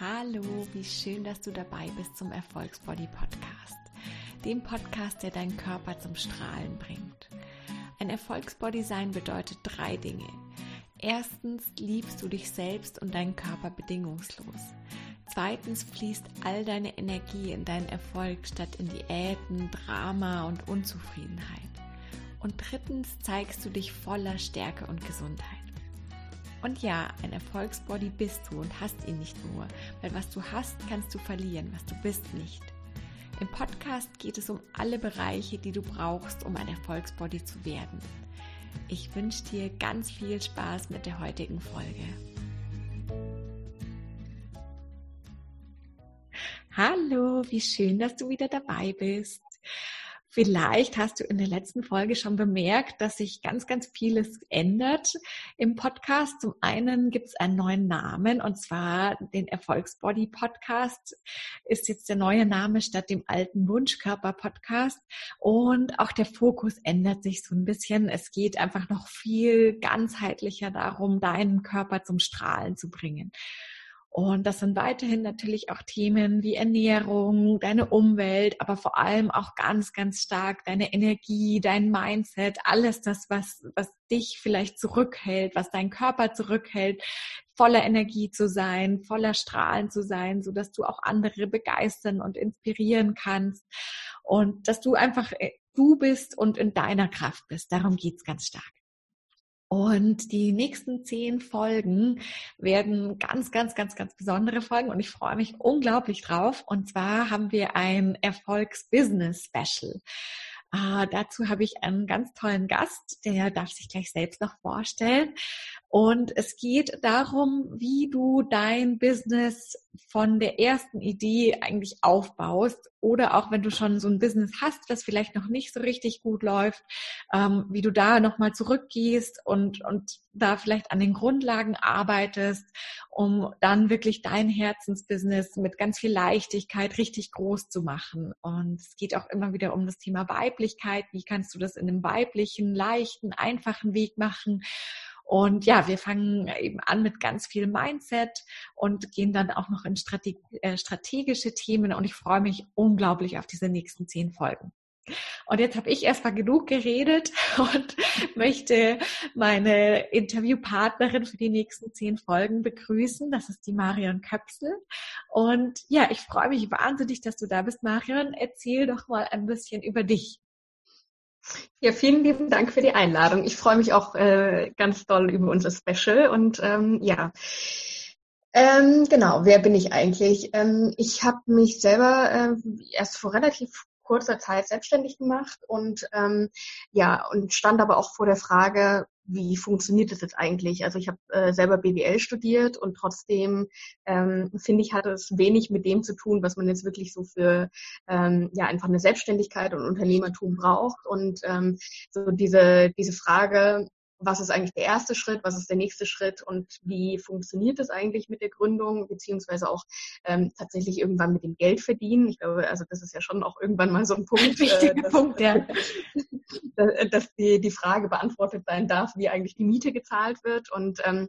Hallo, wie schön, dass du dabei bist zum Erfolgsbody Podcast, dem Podcast, der deinen Körper zum Strahlen bringt. Ein Erfolgsbody sein bedeutet drei Dinge. Erstens liebst du dich selbst und deinen Körper bedingungslos. Zweitens fließt all deine Energie in deinen Erfolg statt in Diäten, Drama und Unzufriedenheit. Und drittens zeigst du dich voller Stärke und Gesundheit. Und ja, ein Erfolgsbody bist du und hast ihn nicht nur, weil was du hast, kannst du verlieren, was du bist nicht. Im Podcast geht es um alle Bereiche, die du brauchst, um ein Erfolgsbody zu werden. Ich wünsche dir ganz viel Spaß mit der heutigen Folge. Hallo, wie schön, dass du wieder dabei bist. Vielleicht hast du in der letzten Folge schon bemerkt, dass sich ganz, ganz vieles ändert im Podcast. Zum einen gibt es einen neuen Namen und zwar den Erfolgsbody Podcast ist jetzt der neue Name statt dem alten Wunschkörper Podcast. Und auch der Fokus ändert sich so ein bisschen. Es geht einfach noch viel ganzheitlicher darum, deinen Körper zum Strahlen zu bringen. Und das sind weiterhin natürlich auch Themen wie Ernährung, deine Umwelt, aber vor allem auch ganz, ganz stark deine Energie, dein Mindset, alles das, was, was dich vielleicht zurückhält, was deinen Körper zurückhält, voller Energie zu sein, voller Strahlen zu sein, so dass du auch andere begeistern und inspirieren kannst und dass du einfach äh, du bist und in deiner Kraft bist. Darum geht's ganz stark. Und die nächsten zehn Folgen werden ganz, ganz, ganz, ganz besondere Folgen und ich freue mich unglaublich drauf. Und zwar haben wir ein Erfolgs-Business-Special. Äh, dazu habe ich einen ganz tollen Gast, der darf sich gleich selbst noch vorstellen. Und es geht darum, wie du dein Business von der ersten Idee eigentlich aufbaust oder auch wenn du schon so ein Business hast, das vielleicht noch nicht so richtig gut läuft, ähm, wie du da nochmal zurückgehst und, und da vielleicht an den Grundlagen arbeitest, um dann wirklich dein Herzensbusiness mit ganz viel Leichtigkeit richtig groß zu machen. Und es geht auch immer wieder um das Thema Weiblichkeit. Wie kannst du das in einem weiblichen, leichten, einfachen Weg machen? Und ja, wir fangen eben an mit ganz viel Mindset und gehen dann auch noch in äh, strategische Themen. Und ich freue mich unglaublich auf diese nächsten zehn Folgen. Und jetzt habe ich erstmal genug geredet und möchte meine Interviewpartnerin für die nächsten zehn Folgen begrüßen. Das ist die Marion Köpsel. Und ja, ich freue mich wahnsinnig, dass du da bist, Marion. Erzähl doch mal ein bisschen über dich. Ja, vielen lieben Dank für die Einladung. Ich freue mich auch äh, ganz doll über unser Special und ähm, ja. Ähm, genau, wer bin ich eigentlich? Ähm, ich habe mich selber äh, erst vor relativ kurzer Zeit selbstständig gemacht und ähm, ja und stand aber auch vor der Frage, wie funktioniert das jetzt eigentlich? Also ich habe äh, selber BWL studiert und trotzdem ähm, finde ich, hat es wenig mit dem zu tun, was man jetzt wirklich so für ähm, ja einfach eine Selbstständigkeit und Unternehmertum braucht. Und ähm, so diese, diese Frage, was ist eigentlich der erste Schritt, was ist der nächste Schritt und wie funktioniert das eigentlich mit der Gründung, beziehungsweise auch ähm, tatsächlich irgendwann mit dem Geld verdienen. Ich glaube, also das ist ja schon auch irgendwann mal so ein Punkt, Wichtiger äh, dass, Punkt ja. dass die, die Frage beantwortet sein darf, wie eigentlich die Miete gezahlt wird. Und ähm,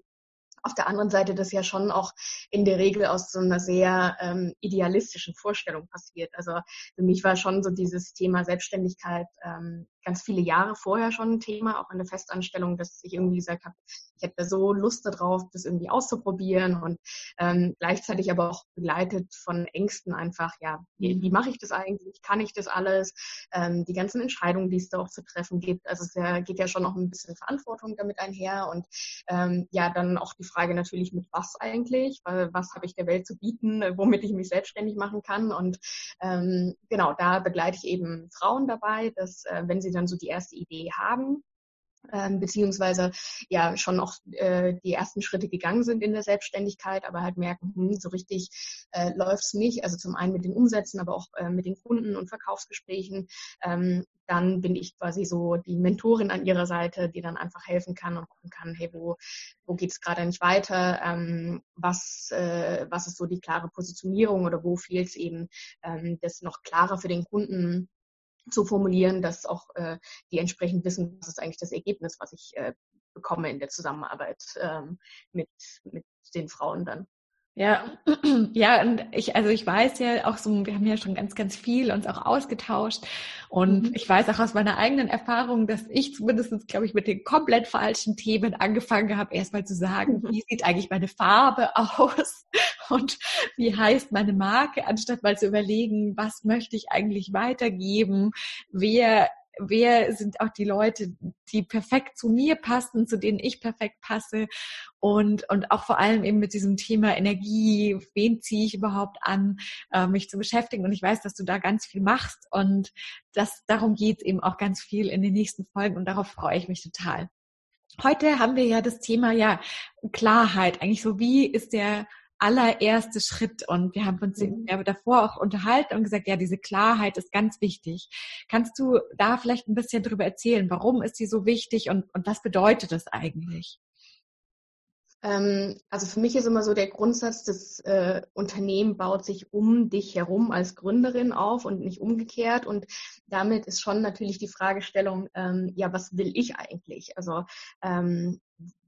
auf der anderen Seite das ja schon auch in der Regel aus so einer sehr ähm, idealistischen Vorstellung passiert. Also für mich war schon so dieses Thema Selbstständigkeit ähm, ganz viele Jahre vorher schon ein Thema, auch in der Festanstellung, dass ich irgendwie gesagt habe, ich hätte so Lust darauf, das irgendwie auszuprobieren und ähm, gleichzeitig aber auch begleitet von Ängsten einfach, ja, wie, wie mache ich das eigentlich? Kann ich das alles? Ähm, die ganzen Entscheidungen, die es da auch zu treffen gibt. Also es ja, geht ja schon noch ein bisschen Verantwortung damit einher und ähm, ja, dann auch die Frage natürlich mit was eigentlich, weil was habe ich der Welt zu bieten, womit ich mich selbstständig machen kann und ähm, genau, da begleite ich eben Frauen dabei, dass äh, wenn sie sie dann so die erste Idee haben, ähm, beziehungsweise ja schon auch äh, die ersten Schritte gegangen sind in der Selbstständigkeit, aber halt merken, hm, so richtig äh, läuft es nicht. Also zum einen mit den Umsätzen, aber auch äh, mit den Kunden und Verkaufsgesprächen. Ähm, dann bin ich quasi so die Mentorin an ihrer Seite, die dann einfach helfen kann und gucken kann, hey, wo, wo geht es gerade nicht weiter? Ähm, was, äh, was ist so die klare Positionierung oder wo fehlt es eben, ähm, das noch klarer für den Kunden zu formulieren, dass auch äh, die entsprechend wissen, was ist eigentlich das Ergebnis, was ich äh, bekomme in der Zusammenarbeit ähm, mit, mit den Frauen dann. Ja, ja, und ich, also ich weiß ja auch so, wir haben ja schon ganz, ganz viel uns auch ausgetauscht. Und mhm. ich weiß auch aus meiner eigenen Erfahrung, dass ich zumindest, glaube ich, mit den komplett falschen Themen angefangen habe, erstmal zu sagen, mhm. wie sieht eigentlich meine Farbe aus und wie heißt meine Marke, anstatt mal zu überlegen, was möchte ich eigentlich weitergeben, wer wer sind auch die Leute, die perfekt zu mir passen, zu denen ich perfekt passe und, und auch vor allem eben mit diesem Thema Energie, wen ziehe ich überhaupt an, äh, mich zu beschäftigen. Und ich weiß, dass du da ganz viel machst und das, darum geht es eben auch ganz viel in den nächsten Folgen und darauf freue ich mich total. Heute haben wir ja das Thema ja Klarheit, eigentlich so wie ist der allererste Schritt. Und wir haben uns mhm. davor auch unterhalten und gesagt, ja, diese Klarheit ist ganz wichtig. Kannst du da vielleicht ein bisschen drüber erzählen? Warum ist sie so wichtig und, und was bedeutet das eigentlich? Ähm, also für mich ist immer so der Grundsatz, das äh, Unternehmen baut sich um dich herum als Gründerin auf und nicht umgekehrt. Und damit ist schon natürlich die Fragestellung, ähm, ja, was will ich eigentlich? Also ähm,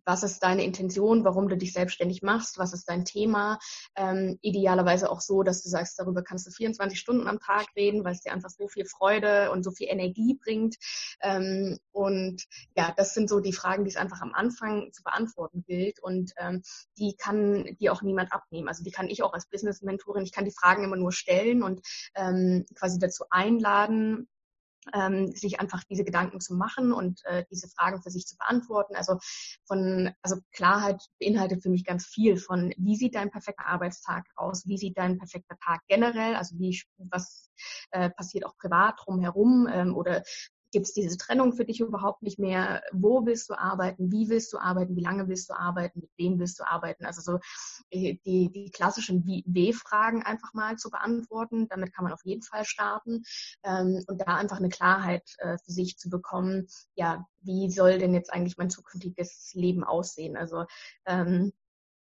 was ist deine Intention, warum du dich selbstständig machst, was ist dein Thema. Ähm, idealerweise auch so, dass du sagst, darüber kannst du 24 Stunden am Tag reden, weil es dir einfach so viel Freude und so viel Energie bringt. Ähm, und ja, das sind so die Fragen, die es einfach am Anfang zu beantworten gilt. Und ähm, die kann dir auch niemand abnehmen. Also die kann ich auch als Business-Mentorin, ich kann die Fragen immer nur stellen und ähm, quasi dazu einladen, ähm, sich einfach diese Gedanken zu machen und äh, diese Fragen für sich zu beantworten. Also von, also Klarheit beinhaltet für mich ganz viel von, wie sieht dein perfekter Arbeitstag aus? Wie sieht dein perfekter Tag generell? Also wie, was äh, passiert auch privat drumherum ähm, oder gibt es diese Trennung für dich überhaupt nicht mehr? Wo willst du arbeiten? Wie willst du arbeiten? Wie lange willst du arbeiten? Mit wem willst du arbeiten? Also so äh, die, die klassischen W-Fragen einfach mal zu beantworten. Damit kann man auf jeden Fall starten ähm, und da einfach eine Klarheit äh, für sich zu bekommen. Ja, wie soll denn jetzt eigentlich mein zukünftiges Leben aussehen? Also ähm,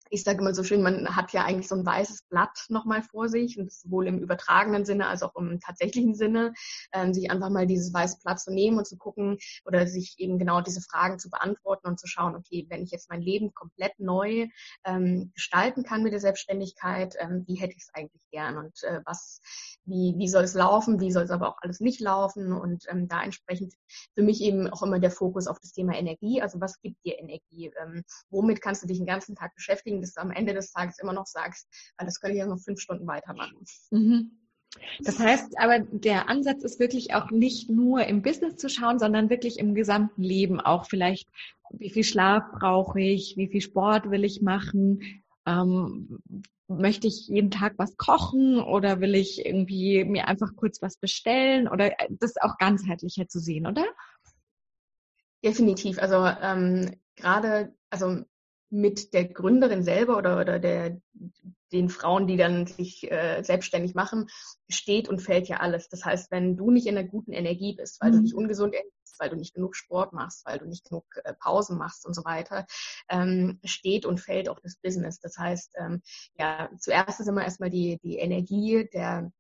ich sage immer so schön, man hat ja eigentlich so ein weißes Blatt nochmal vor sich und sowohl im übertragenen Sinne als auch im tatsächlichen Sinne, ähm, sich einfach mal dieses weiße Blatt zu nehmen und zu gucken oder sich eben genau diese Fragen zu beantworten und zu schauen, okay, wenn ich jetzt mein Leben komplett neu ähm, gestalten kann mit der Selbstständigkeit, ähm, wie hätte ich es eigentlich gern und äh, was, wie, wie soll es laufen, wie soll es aber auch alles nicht laufen und ähm, da entsprechend für mich eben auch immer der Fokus auf das Thema Energie, also was gibt dir Energie, ähm, womit kannst du dich den ganzen Tag beschäftigen, dass du am Ende des Tages immer noch sagst, das könnte ich ja noch fünf Stunden weitermachen. Mhm. Das heißt aber, der Ansatz ist wirklich auch nicht nur im Business zu schauen, sondern wirklich im gesamten Leben auch vielleicht, wie viel Schlaf brauche ich, wie viel Sport will ich machen, ähm, möchte ich jeden Tag was kochen oder will ich irgendwie mir einfach kurz was bestellen oder das auch ganzheitlicher zu sehen, oder? Definitiv. Also ähm, gerade, also mit der Gründerin selber oder, oder der, den Frauen, die dann sich äh, selbstständig machen, steht und fällt ja alles. Das heißt, wenn du nicht in einer guten Energie bist, weil mhm. du nicht ungesund isst, weil du nicht genug Sport machst, weil du nicht genug äh, Pausen machst und so weiter, ähm, steht und fällt auch das Business. Das heißt, ähm, ja, zuerst ist immer erstmal die, die Energie der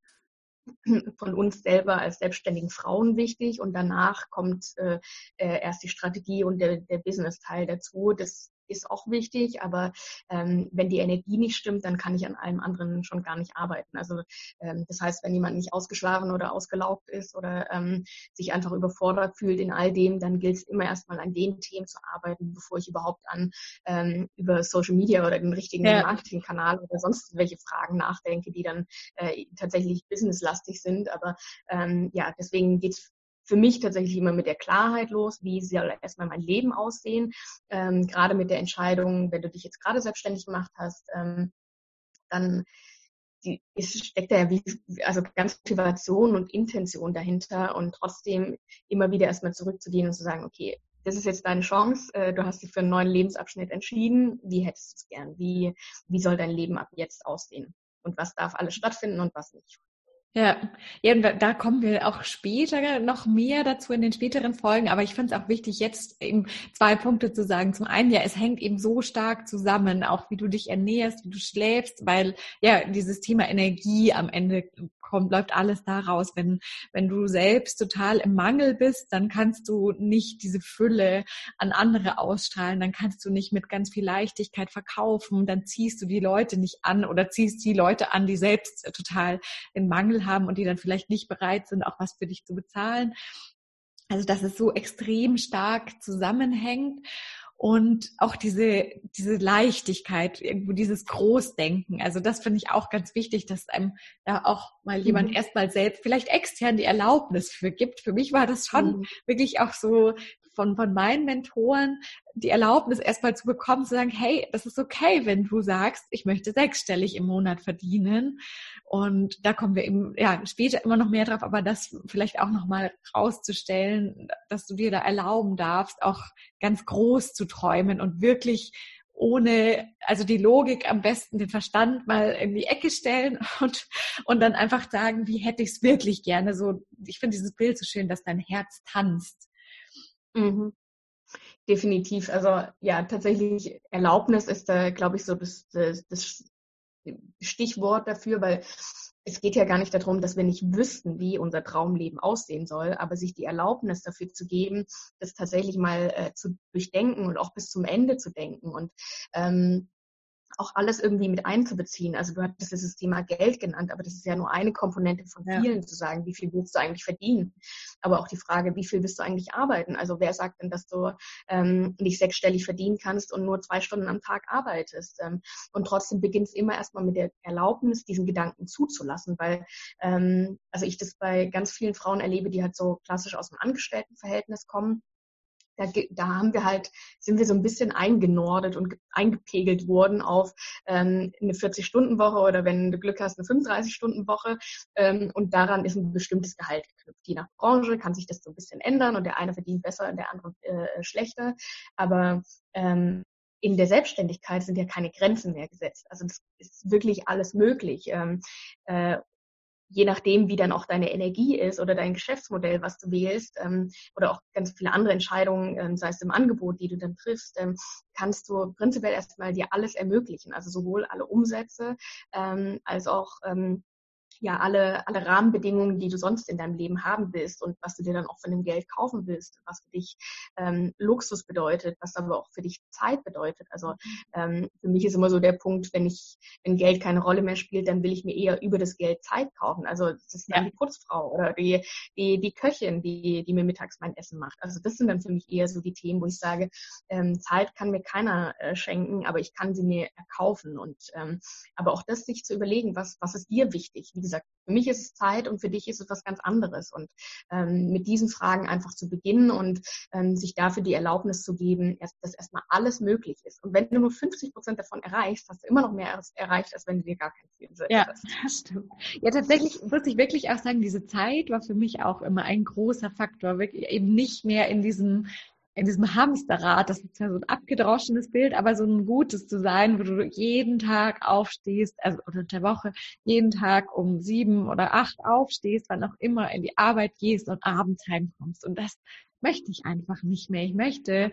von uns selber als selbstständigen Frauen wichtig und danach kommt äh, äh erst die Strategie und der, der Business-Teil dazu. Das ist auch wichtig, aber ähm, wenn die Energie nicht stimmt, dann kann ich an allem anderen schon gar nicht arbeiten. Also ähm, das heißt, wenn jemand nicht ausgeschlafen oder ausgelaugt ist oder ähm, sich einfach überfordert fühlt in all dem, dann gilt es immer erstmal an den Themen zu arbeiten, bevor ich überhaupt an ähm, über Social Media oder den richtigen ja. Marketingkanal oder sonst welche Fragen nachdenke, die dann äh, tatsächlich businesslastig sind. Aber ähm, ja, deswegen geht es für mich tatsächlich immer mit der Klarheit los, wie soll erstmal mein Leben aussehen. Ähm, gerade mit der Entscheidung, wenn du dich jetzt gerade selbstständig gemacht hast, ähm, dann die, es steckt da ja wie, also ganz Motivation und Intention dahinter und trotzdem immer wieder erstmal zurückzugehen und zu sagen, okay, das ist jetzt deine Chance, äh, du hast dich für einen neuen Lebensabschnitt entschieden, wie hättest du es gern, wie, wie soll dein Leben ab jetzt aussehen und was darf alles stattfinden und was nicht. Ja, ja, da kommen wir auch später noch mehr dazu in den späteren Folgen. Aber ich finde es auch wichtig, jetzt eben zwei Punkte zu sagen. Zum einen, ja, es hängt eben so stark zusammen, auch wie du dich ernährst, wie du schläfst, weil ja dieses Thema Energie am Ende kommt, läuft alles da raus. Wenn, wenn du selbst total im Mangel bist, dann kannst du nicht diese Fülle an andere ausstrahlen, dann kannst du nicht mit ganz viel Leichtigkeit verkaufen, dann ziehst du die Leute nicht an oder ziehst die Leute an, die selbst total den Mangel haben und die dann vielleicht nicht bereit sind, auch was für dich zu bezahlen. Also, dass es so extrem stark zusammenhängt und auch diese, diese Leichtigkeit, irgendwo dieses Großdenken. Also das finde ich auch ganz wichtig, dass einem da auch mal jemand mhm. erstmal selbst, vielleicht extern die Erlaubnis für gibt. Für mich war das schon mhm. wirklich auch so von, von meinen Mentoren die Erlaubnis erstmal zu bekommen, zu sagen, hey, das ist okay, wenn du sagst, ich möchte sechsstellig im Monat verdienen. Und da kommen wir eben, ja, später immer noch mehr drauf, aber das vielleicht auch nochmal rauszustellen, dass du dir da erlauben darfst, auch ganz groß zu träumen und wirklich ohne, also die Logik am besten, den Verstand mal in die Ecke stellen und, und dann einfach sagen, wie hätte ich es wirklich gerne. So, ich finde dieses Bild so schön, dass dein Herz tanzt. Mhm. Definitiv. Also ja, tatsächlich Erlaubnis ist da, glaube ich, so das, das, das Stichwort dafür, weil es geht ja gar nicht darum, dass wir nicht wüssten, wie unser Traumleben aussehen soll, aber sich die Erlaubnis dafür zu geben, das tatsächlich mal äh, zu durchdenken und auch bis zum Ende zu denken. Und ähm, auch alles irgendwie mit einzubeziehen. Also du hattest das Thema Geld genannt, aber das ist ja nur eine Komponente von vielen, ja. zu sagen, wie viel willst du eigentlich verdienen? Aber auch die Frage, wie viel willst du eigentlich arbeiten? Also wer sagt denn, dass du ähm, nicht sechsstellig verdienen kannst und nur zwei Stunden am Tag arbeitest? Ähm, und trotzdem beginnt es immer erstmal mit der Erlaubnis, diesen Gedanken zuzulassen, weil ähm, also ich das bei ganz vielen Frauen erlebe, die halt so klassisch aus dem Angestelltenverhältnis kommen da, da haben wir halt, sind wir so ein bisschen eingenordet und eingepegelt worden auf ähm, eine 40-Stunden-Woche oder wenn du Glück hast, eine 35-Stunden-Woche. Ähm, und daran ist ein bestimmtes Gehalt geknüpft. Je nach Branche kann sich das so ein bisschen ändern und der eine verdient besser und der andere äh, schlechter. Aber ähm, in der Selbstständigkeit sind ja keine Grenzen mehr gesetzt. Also das ist wirklich alles möglich. Ähm, äh, je nachdem, wie dann auch deine Energie ist oder dein Geschäftsmodell, was du wählst, ähm, oder auch ganz viele andere Entscheidungen, ähm, sei es im Angebot, die du dann triffst, ähm, kannst du prinzipiell erstmal dir alles ermöglichen. Also sowohl alle Umsätze ähm, als auch ähm, ja alle, alle Rahmenbedingungen, die du sonst in deinem Leben haben willst und was du dir dann auch von dem Geld kaufen willst, was für dich ähm, Luxus bedeutet, was aber auch für dich Zeit bedeutet. Also ähm, für mich ist immer so der Punkt, wenn ich, wenn Geld keine Rolle mehr spielt, dann will ich mir eher über das Geld Zeit kaufen. Also das ist dann ja. die Putzfrau oder die, die, die Köchin, die, die mir mittags mein Essen macht. Also das sind dann für mich eher so die Themen, wo ich sage, ähm, Zeit kann mir keiner äh, schenken, aber ich kann sie mir erkaufen. Und ähm, aber auch das sich zu überlegen, was, was ist dir wichtig? Wie gesagt, für mich ist es Zeit und für dich ist es was ganz anderes. Und ähm, mit diesen Fragen einfach zu beginnen und ähm, sich dafür die Erlaubnis zu geben, dass erstmal alles möglich ist. Und wenn du nur 50 Prozent davon erreichst, hast du immer noch mehr erreicht, als wenn du dir gar kein Ziel setzt. Ja, das stimmt. Ja, tatsächlich muss ich wirklich auch sagen, diese Zeit war für mich auch immer ein großer Faktor. Wirklich eben nicht mehr in diesem in diesem Hamsterrad, das ist ja so ein abgedroschenes Bild, aber so ein gutes zu sein, wo du jeden Tag aufstehst, also unter der Woche, jeden Tag um sieben oder acht aufstehst, wann auch immer in die Arbeit gehst und abends heimkommst. Und das möchte ich einfach nicht mehr. Ich möchte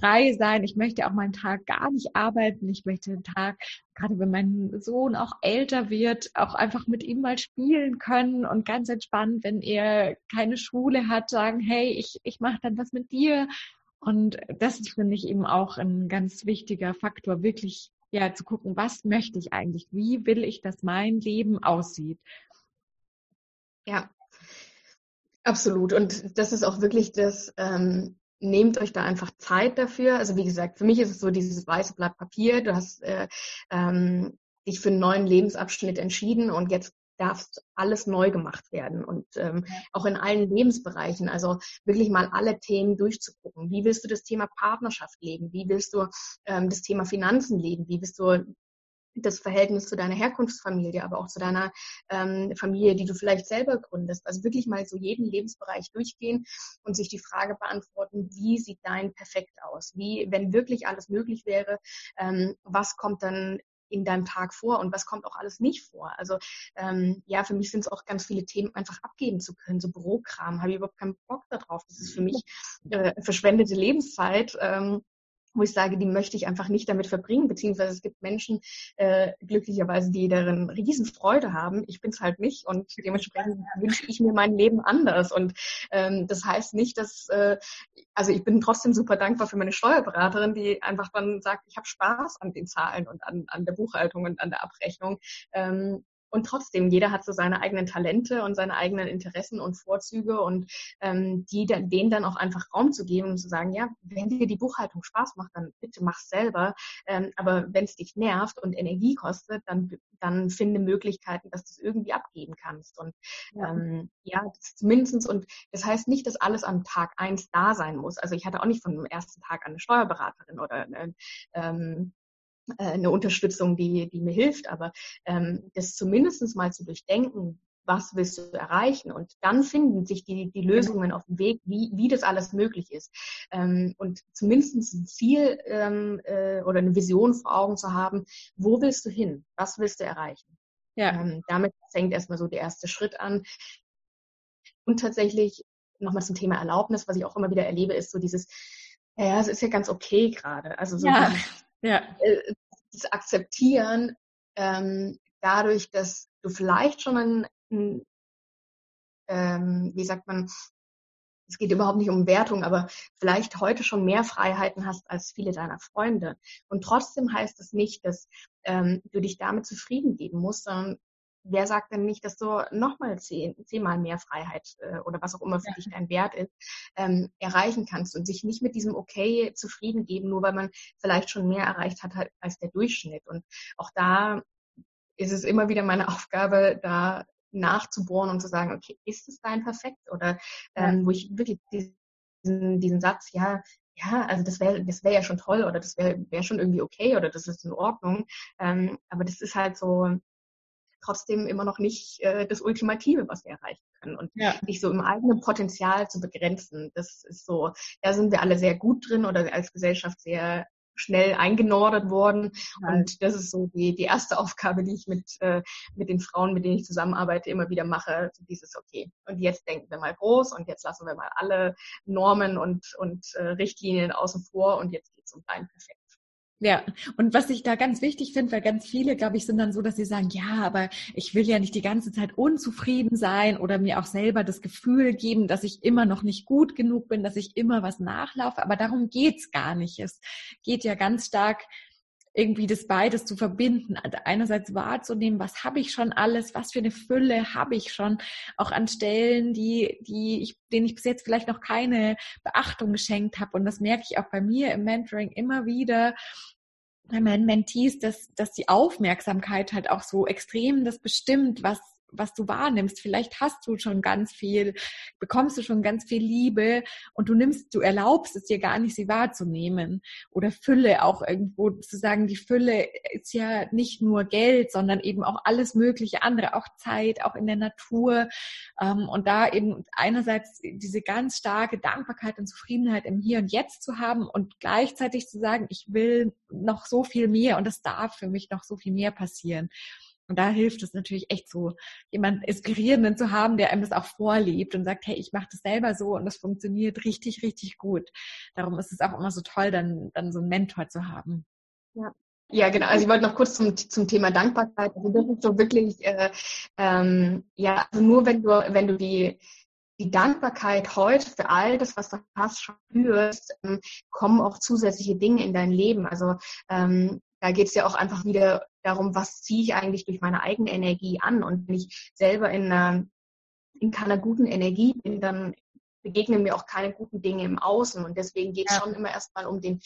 frei sein. Ich möchte auch meinen Tag gar nicht arbeiten. Ich möchte den Tag, gerade wenn mein Sohn auch älter wird, auch einfach mit ihm mal spielen können und ganz entspannt, wenn er keine Schule hat, sagen, hey, ich, ich mache dann was mit dir. Und das ist, finde ich, eben auch ein ganz wichtiger Faktor, wirklich ja zu gucken, was möchte ich eigentlich? Wie will ich, dass mein Leben aussieht? Ja, absolut. Und das ist auch wirklich das, ähm, nehmt euch da einfach Zeit dafür. Also wie gesagt, für mich ist es so dieses weiße Blatt Papier. Du hast äh, ähm, dich für einen neuen Lebensabschnitt entschieden und jetzt darf alles neu gemacht werden und ähm, auch in allen Lebensbereichen. Also wirklich mal alle Themen durchzugucken. Wie willst du das Thema Partnerschaft leben? Wie willst du ähm, das Thema Finanzen leben? Wie willst du das Verhältnis zu deiner Herkunftsfamilie, aber auch zu deiner ähm, Familie, die du vielleicht selber gründest. Also wirklich mal so jeden Lebensbereich durchgehen und sich die Frage beantworten, wie sieht dein Perfekt aus? Wie, wenn wirklich alles möglich wäre, ähm, was kommt dann in deinem Tag vor und was kommt auch alles nicht vor. Also ähm, ja, für mich sind es auch ganz viele Themen einfach abgeben zu können, so Bürokram, habe ich überhaupt keinen Bock darauf. Das ist für mich äh, verschwendete Lebenszeit. Ähm, wo ich sage, die möchte ich einfach nicht damit verbringen, beziehungsweise es gibt Menschen äh, glücklicherweise, die darin Riesenfreude haben. Ich bin es halt nicht und dementsprechend wünsche ich mir mein Leben anders. Und ähm, das heißt nicht, dass, äh, also ich bin trotzdem super dankbar für meine Steuerberaterin, die einfach dann sagt, ich habe Spaß an den Zahlen und an, an der Buchhaltung und an der Abrechnung. Ähm, und trotzdem, jeder hat so seine eigenen Talente und seine eigenen Interessen und Vorzüge und ähm, die dann, denen dann auch einfach Raum zu geben und zu sagen, ja, wenn dir die Buchhaltung Spaß macht, dann bitte mach's selber. Ähm, aber wenn es dich nervt und Energie kostet, dann, dann finde Möglichkeiten, dass du es irgendwie abgeben kannst. Und ja, ähm, ja zumindestens und das heißt nicht, dass alles am Tag eins da sein muss. Also ich hatte auch nicht von dem ersten Tag eine Steuerberaterin oder eine, ähm, äh, eine Unterstützung, die, die mir hilft, aber ähm, das zumindest mal zu durchdenken, was willst du erreichen? Und dann finden sich die, die Lösungen auf dem Weg, wie, wie das alles möglich ist. Ähm, und zumindest ein Ziel ähm, äh, oder eine Vision vor Augen zu haben, wo willst du hin? Was willst du erreichen? Ja. Ähm, damit fängt erstmal so der erste Schritt an. Und tatsächlich nochmal zum Thema Erlaubnis, was ich auch immer wieder erlebe, ist so dieses, ja, es ist ja ganz okay gerade. Also so ja ja. Äh, das Akzeptieren ähm, dadurch, dass du vielleicht schon ein, ein ähm, wie sagt man, es geht überhaupt nicht um Wertung, aber vielleicht heute schon mehr Freiheiten hast als viele deiner Freunde. Und trotzdem heißt es das nicht, dass ähm, du dich damit zufrieden geben musst, sondern wer sagt denn nicht, dass du nochmal zehn, zehnmal mehr Freiheit äh, oder was auch immer für ja. dich dein Wert ist, ähm, erreichen kannst und sich nicht mit diesem Okay zufrieden geben, nur weil man vielleicht schon mehr erreicht hat als der Durchschnitt. Und auch da ist es immer wieder meine Aufgabe, da nachzubohren und zu sagen, okay, ist es dein Perfekt? Oder ähm, ja. wo ich wirklich diesen, diesen Satz, ja, ja, also das wäre das wäre ja schon toll oder das wäre wär schon irgendwie okay oder das ist in Ordnung. Ähm, aber das ist halt so, trotzdem immer noch nicht äh, das Ultimative, was wir erreichen können. Und ja. nicht so im eigenen Potenzial zu begrenzen. Das ist so, da sind wir alle sehr gut drin oder als Gesellschaft sehr schnell eingenordet worden. Ja. Und das ist so die, die erste Aufgabe, die ich mit, äh, mit den Frauen, mit denen ich zusammenarbeite, immer wieder mache. So dieses, okay, und jetzt denken wir mal groß und jetzt lassen wir mal alle Normen und, und äh, Richtlinien außen vor und jetzt geht es um dein Perfekt. Ja, und was ich da ganz wichtig finde, weil ganz viele, glaube ich, sind dann so, dass sie sagen, ja, aber ich will ja nicht die ganze Zeit unzufrieden sein oder mir auch selber das Gefühl geben, dass ich immer noch nicht gut genug bin, dass ich immer was nachlaufe. Aber darum geht's gar nicht. Es geht ja ganz stark irgendwie das beides zu verbinden. Also einerseits wahrzunehmen, was habe ich schon alles, was für eine Fülle habe ich schon, auch an Stellen, die, die ich, denen ich bis jetzt vielleicht noch keine Beachtung geschenkt habe. Und das merke ich auch bei mir im Mentoring immer wieder, bei meinen Mentees, dass, dass die Aufmerksamkeit halt auch so extrem das bestimmt, was was du wahrnimmst. Vielleicht hast du schon ganz viel, bekommst du schon ganz viel Liebe und du nimmst, du erlaubst es dir gar nicht, sie wahrzunehmen. Oder Fülle auch irgendwo zu sagen, die Fülle ist ja nicht nur Geld, sondern eben auch alles mögliche andere, auch Zeit, auch in der Natur. Ähm, und da eben einerseits diese ganz starke Dankbarkeit und Zufriedenheit im Hier und Jetzt zu haben und gleichzeitig zu sagen, ich will noch so viel mehr und es darf für mich noch so viel mehr passieren. Und da hilft es natürlich echt so, jemand Inspirierenden zu haben, der einem das auch vorlebt und sagt, hey, ich mache das selber so und das funktioniert richtig, richtig gut. Darum ist es auch immer so toll, dann, dann so einen Mentor zu haben. Ja. Ja, genau. Also ich wollte noch kurz zum, zum Thema Dankbarkeit. Also das ist so wirklich, äh, ähm, ja, also nur wenn du, wenn du die, die Dankbarkeit heute für all das, was du hast, spürst, ähm, kommen auch zusätzliche Dinge in dein Leben. Also ähm, da geht es ja auch einfach wieder darum, was ziehe ich eigentlich durch meine eigene Energie an. Und wenn ich selber in, einer, in keiner guten Energie bin, dann begegnen mir auch keine guten Dinge im Außen. Und deswegen geht es ja. schon immer erstmal um den,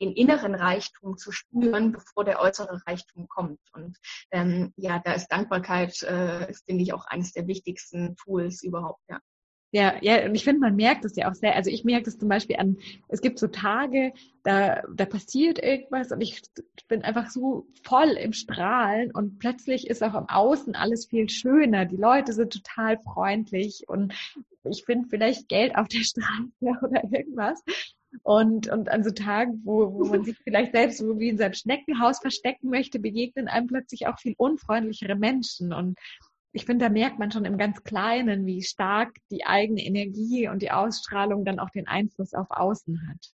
den inneren Reichtum zu spüren, bevor der äußere Reichtum kommt. Und ähm, ja, da ist Dankbarkeit, äh, finde ich, auch eines der wichtigsten Tools überhaupt, ja. Ja, ja, und ich finde, man merkt es ja auch sehr. Also ich merke das zum Beispiel an, es gibt so Tage, da, da passiert irgendwas und ich bin einfach so voll im Strahlen und plötzlich ist auch im Außen alles viel schöner. Die Leute sind total freundlich und ich finde vielleicht Geld auf der Straße oder irgendwas. Und, und an so Tagen, wo, wo man sich vielleicht selbst so wie in seinem Schneckenhaus verstecken möchte, begegnen einem plötzlich auch viel unfreundlichere Menschen. Und ich finde, da merkt man schon im ganz Kleinen, wie stark die eigene Energie und die Ausstrahlung dann auch den Einfluss auf Außen hat.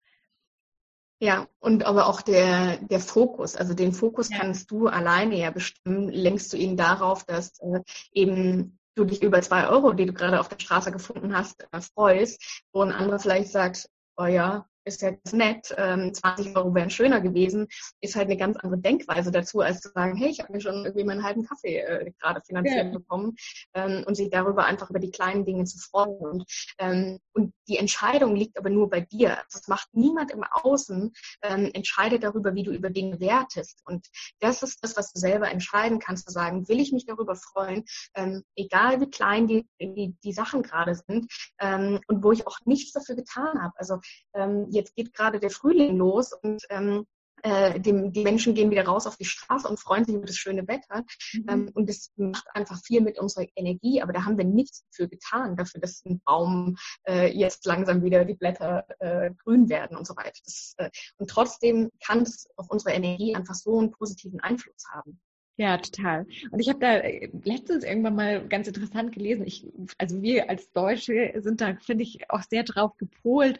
Ja, und aber auch der, der Fokus, also den Fokus ja. kannst du alleine ja bestimmen. Lenkst du ihn darauf, dass äh, eben du dich über zwei Euro, die du gerade auf der Straße gefunden hast, äh, freust, wo ein anderer vielleicht sagt, oh ja, ist ja ganz nett, ähm, 20 Euro wären schöner gewesen, ist halt eine ganz andere Denkweise dazu, als zu sagen, hey, ich habe mir schon irgendwie meinen halben Kaffee äh, gerade finanziert ja. bekommen ähm, und sich darüber einfach über die kleinen Dinge zu freuen. Und, ähm, und die Entscheidung liegt aber nur bei dir. Das macht niemand im Außen, ähm, entscheidet darüber, wie du über Dinge wertest. Und das ist das, was du selber entscheiden kannst, zu sagen, will ich mich darüber freuen, ähm, egal wie klein die, die, die Sachen gerade sind ähm, und wo ich auch nichts dafür getan habe. Also ähm, jetzt geht gerade der Frühling los und ähm, äh, die, die Menschen gehen wieder raus auf die Straße und freuen sich über das schöne Wetter. Mhm. Ähm, und das macht einfach viel mit unserer Energie, aber da haben wir nichts dafür getan, dafür, dass ein Baum äh, jetzt langsam wieder die Blätter äh, grün werden und so weiter. Das, äh, und trotzdem kann es auf unsere Energie einfach so einen positiven Einfluss haben. Ja, total. Und ich habe da äh, letztens irgendwann mal ganz interessant gelesen. Ich, also wir als Deutsche sind da, finde ich, auch sehr drauf gepolt.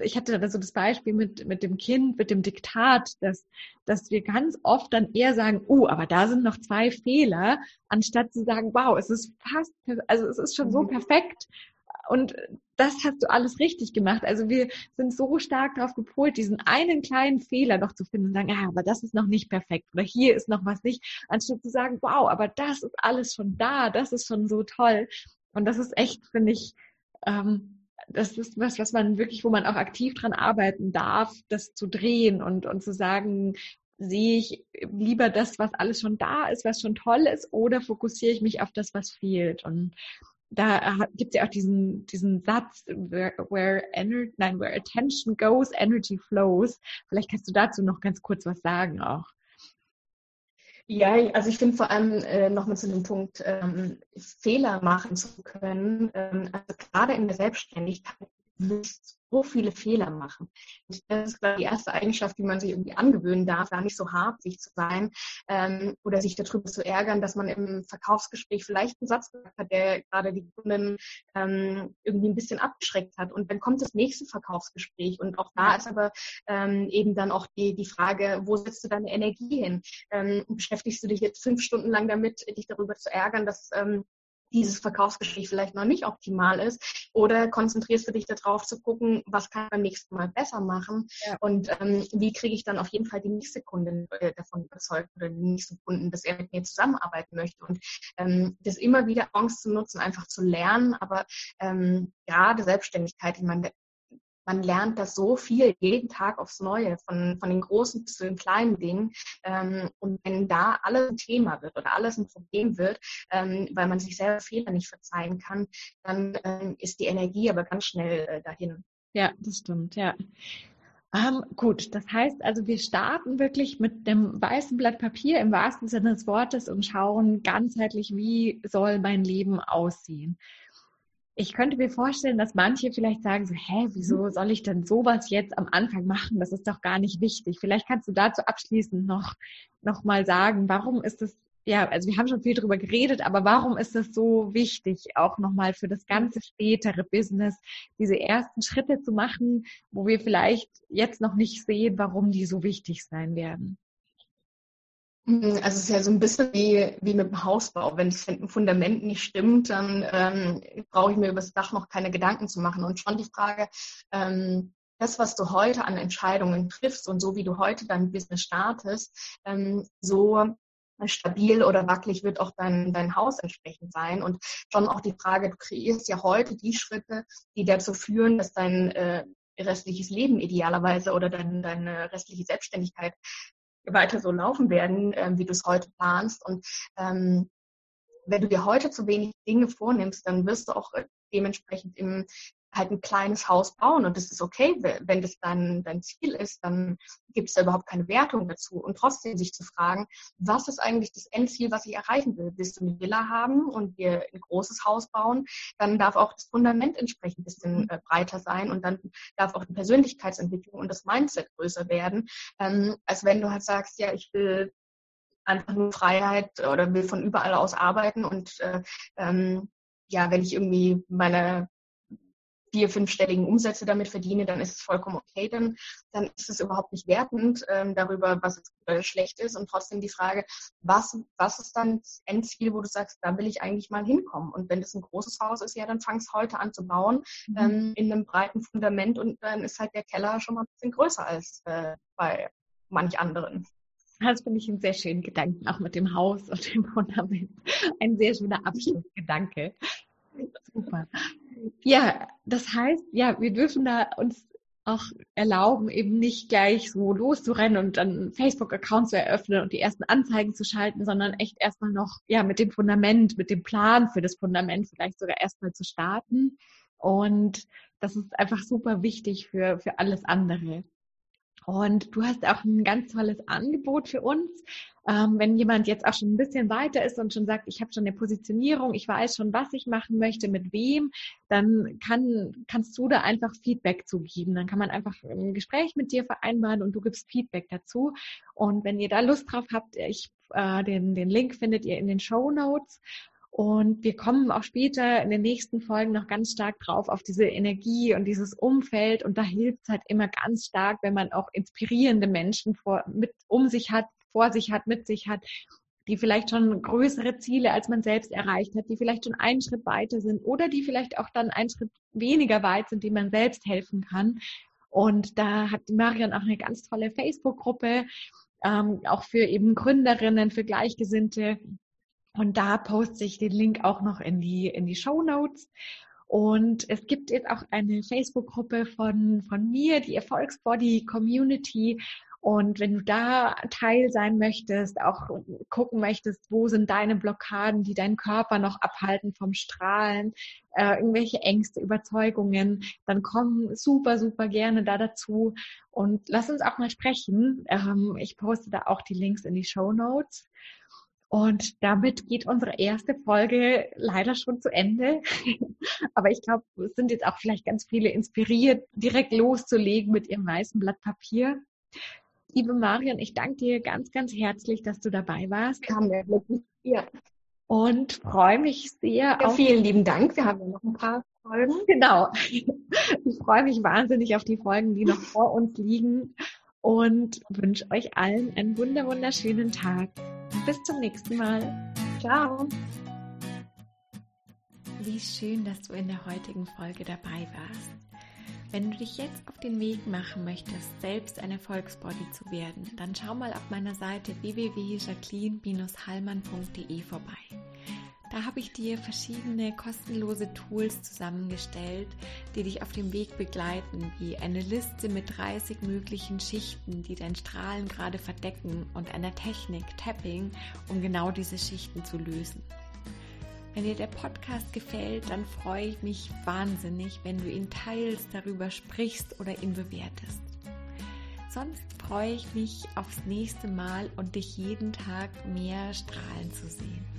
Ich hatte da so das Beispiel mit, mit dem Kind, mit dem Diktat, dass, dass wir ganz oft dann eher sagen, oh, aber da sind noch zwei Fehler, anstatt zu sagen, wow, es ist fast, also es ist schon so mhm. perfekt. Und das hast du alles richtig gemacht. Also wir sind so stark darauf gepolt, diesen einen kleinen Fehler noch zu finden und sagen, ja, aber das ist noch nicht perfekt oder hier ist noch was nicht, anstatt zu sagen, wow, aber das ist alles schon da, das ist schon so toll. Und das ist echt, finde ich, ähm, das ist was, was man wirklich, wo man auch aktiv dran arbeiten darf, das zu drehen und, und zu sagen, sehe ich lieber das, was alles schon da ist, was schon toll ist, oder fokussiere ich mich auf das, was fehlt? Und da gibt es ja auch diesen, diesen Satz, where, where, nein, where attention goes, energy flows. Vielleicht kannst du dazu noch ganz kurz was sagen auch. Ja, also ich finde vor allem äh, nochmal zu dem Punkt, ähm, Fehler machen zu können. Ähm, also gerade in der Selbstständigkeit wirst so viele Fehler machen. Und das ist die erste Eigenschaft, die man sich irgendwie angewöhnen darf, da nicht so hart sich zu sein ähm, oder sich darüber zu ärgern, dass man im Verkaufsgespräch vielleicht einen Satz gesagt hat, der gerade die Kunden ähm, irgendwie ein bisschen abgeschreckt hat. Und dann kommt das nächste Verkaufsgespräch und auch da ist aber ähm, eben dann auch die, die Frage, wo setzt du deine Energie hin? Ähm, beschäftigst du dich jetzt fünf Stunden lang damit, dich darüber zu ärgern, dass ähm, dieses Verkaufsgespräch vielleicht noch nicht optimal ist? Oder konzentrierst du dich darauf zu gucken, was kann ich beim nächsten Mal besser machen? Ja. Und ähm, wie kriege ich dann auf jeden Fall die nächste Kundin äh, davon überzeugt oder den nächsten Kunden, dass er mit mir zusammenarbeiten möchte? Und ähm, das immer wieder Chance zu nutzen, einfach zu lernen. Aber ähm, gerade Selbstständigkeit, ich meine, man lernt das so viel jeden Tag aufs Neue, von, von den großen bis zu den kleinen Dingen. Ähm, und wenn da alles ein Thema wird oder alles ein Problem wird, ähm, weil man sich selber Fehler nicht verzeihen kann, dann ähm, ist die Energie aber ganz schnell äh, dahin. Ja, das stimmt, ja. Ähm, gut, das heißt also, wir starten wirklich mit dem weißen Blatt Papier im wahrsten Sinne des Wortes und schauen ganzheitlich, wie soll mein Leben aussehen ich könnte mir vorstellen, dass manche vielleicht sagen so, hä, wieso mhm. soll ich denn sowas jetzt am Anfang machen? Das ist doch gar nicht wichtig. Vielleicht kannst du dazu abschließend noch, noch mal sagen, warum ist es, ja, also wir haben schon viel drüber geredet, aber warum ist es so wichtig, auch nochmal für das ganze spätere Business, diese ersten Schritte zu machen, wo wir vielleicht jetzt noch nicht sehen, warum die so wichtig sein werden? Mhm, also es ist ja so ein bisschen wie, wie mit dem Hausbau. Wenn das Fundament nicht stimmt, dann ähm, brauche ich mir über das Dach noch keine Gedanken zu machen. Und schon die Frage, ähm, das, was du heute an Entscheidungen triffst und so wie du heute dein Business startest, ähm, so stabil oder wackelig wird auch dein, dein Haus entsprechend sein. Und schon auch die Frage, du kreierst ja heute die Schritte, die dazu führen, dass dein äh, restliches Leben idealerweise oder dein, deine restliche Selbstständigkeit weiter so laufen werden, äh, wie du es heute planst. Und ähm, wenn du dir heute zu wenig Dinge vornimmst, dann wirst du auch äh, dementsprechend im halt ein kleines Haus bauen und das ist okay, wenn das dein, dein Ziel ist, dann gibt es da überhaupt keine Wertung dazu. Und trotzdem sich zu fragen, was ist eigentlich das Endziel, was ich erreichen will? Willst du eine Villa haben und dir ein großes Haus bauen? Dann darf auch das Fundament entsprechend ein bisschen äh, breiter sein und dann darf auch die Persönlichkeitsentwicklung und das Mindset größer werden, ähm, als wenn du halt sagst, ja, ich will einfach nur Freiheit oder will von überall aus arbeiten und äh, ähm, ja, wenn ich irgendwie meine vier, fünfstelligen Umsätze damit verdiene, dann ist es vollkommen okay, dann, dann ist es überhaupt nicht wertend ähm, darüber, was gut oder schlecht ist. Und trotzdem die Frage, was, was ist dann das Endziel, wo du sagst, da will ich eigentlich mal hinkommen? Und wenn das ein großes Haus ist, ja, dann fang es heute an zu bauen, mhm. ähm, in einem breiten Fundament und dann ist halt der Keller schon mal ein bisschen größer als äh, bei manch anderen. Das finde ich einen sehr schönen Gedanken, auch mit dem Haus und dem Fundament. Ein sehr schöner Abschlussgedanke. Super. Ja, das heißt, ja, wir dürfen da uns auch erlauben, eben nicht gleich so loszurennen und dann Facebook-Accounts zu eröffnen und die ersten Anzeigen zu schalten, sondern echt erstmal noch, ja, mit dem Fundament, mit dem Plan für das Fundament vielleicht sogar erstmal zu starten. Und das ist einfach super wichtig für, für alles andere. Und du hast auch ein ganz tolles Angebot für uns. Ähm, wenn jemand jetzt auch schon ein bisschen weiter ist und schon sagt, ich habe schon eine Positionierung, ich weiß schon, was ich machen möchte, mit wem, dann kann, kannst du da einfach Feedback zugeben. Dann kann man einfach ein Gespräch mit dir vereinbaren und du gibst Feedback dazu. Und wenn ihr da Lust drauf habt, ich, äh, den, den Link findet ihr in den Show Notes. Und wir kommen auch später in den nächsten Folgen noch ganz stark drauf auf diese Energie und dieses Umfeld. Und da hilft es halt immer ganz stark, wenn man auch inspirierende Menschen vor, mit, um sich hat, vor sich hat, mit sich hat, die vielleicht schon größere Ziele als man selbst erreicht hat, die vielleicht schon einen Schritt weiter sind oder die vielleicht auch dann einen Schritt weniger weit sind, die man selbst helfen kann. Und da hat Marion auch eine ganz tolle Facebook-Gruppe, ähm, auch für eben Gründerinnen, für Gleichgesinnte, und da poste ich den Link auch noch in die, in die Show Notes. Und es gibt jetzt auch eine Facebook-Gruppe von, von mir, die Erfolgsbody Community. Und wenn du da Teil sein möchtest, auch gucken möchtest, wo sind deine Blockaden, die deinen Körper noch abhalten vom Strahlen, äh, irgendwelche Ängste, Überzeugungen, dann komm super, super gerne da dazu und lass uns auch mal sprechen. Ähm, ich poste da auch die Links in die Show Notes. Und damit geht unsere erste Folge leider schon zu Ende. Aber ich glaube, es sind jetzt auch vielleicht ganz viele inspiriert, direkt loszulegen mit ihrem weißen Blatt Papier. Liebe Marion, ich danke dir ganz, ganz herzlich, dass du dabei warst. Kam der ja. Und freue mich sehr ja, auf. Vielen lieben Dank. Wir haben ja noch ein paar Folgen. Genau. Ich freue mich wahnsinnig auf die Folgen, die noch vor uns liegen und wünsche euch allen einen wunder wunderschönen Tag. Bis zum nächsten Mal. Ciao. Wie schön, dass du in der heutigen Folge dabei warst. Wenn du dich jetzt auf den Weg machen möchtest, selbst ein Erfolgsbody zu werden, dann schau mal auf meiner Seite www.jacqueline-hallmann.de vorbei. Da habe ich dir verschiedene kostenlose Tools zusammengestellt, die dich auf dem Weg begleiten, wie eine Liste mit 30 möglichen Schichten, die dein Strahlen gerade verdecken und einer Technik Tapping, um genau diese Schichten zu lösen. Wenn dir der Podcast gefällt, dann freue ich mich wahnsinnig, wenn du ihn teilst, darüber sprichst oder ihn bewertest. Sonst freue ich mich aufs nächste Mal und dich jeden Tag mehr strahlen zu sehen.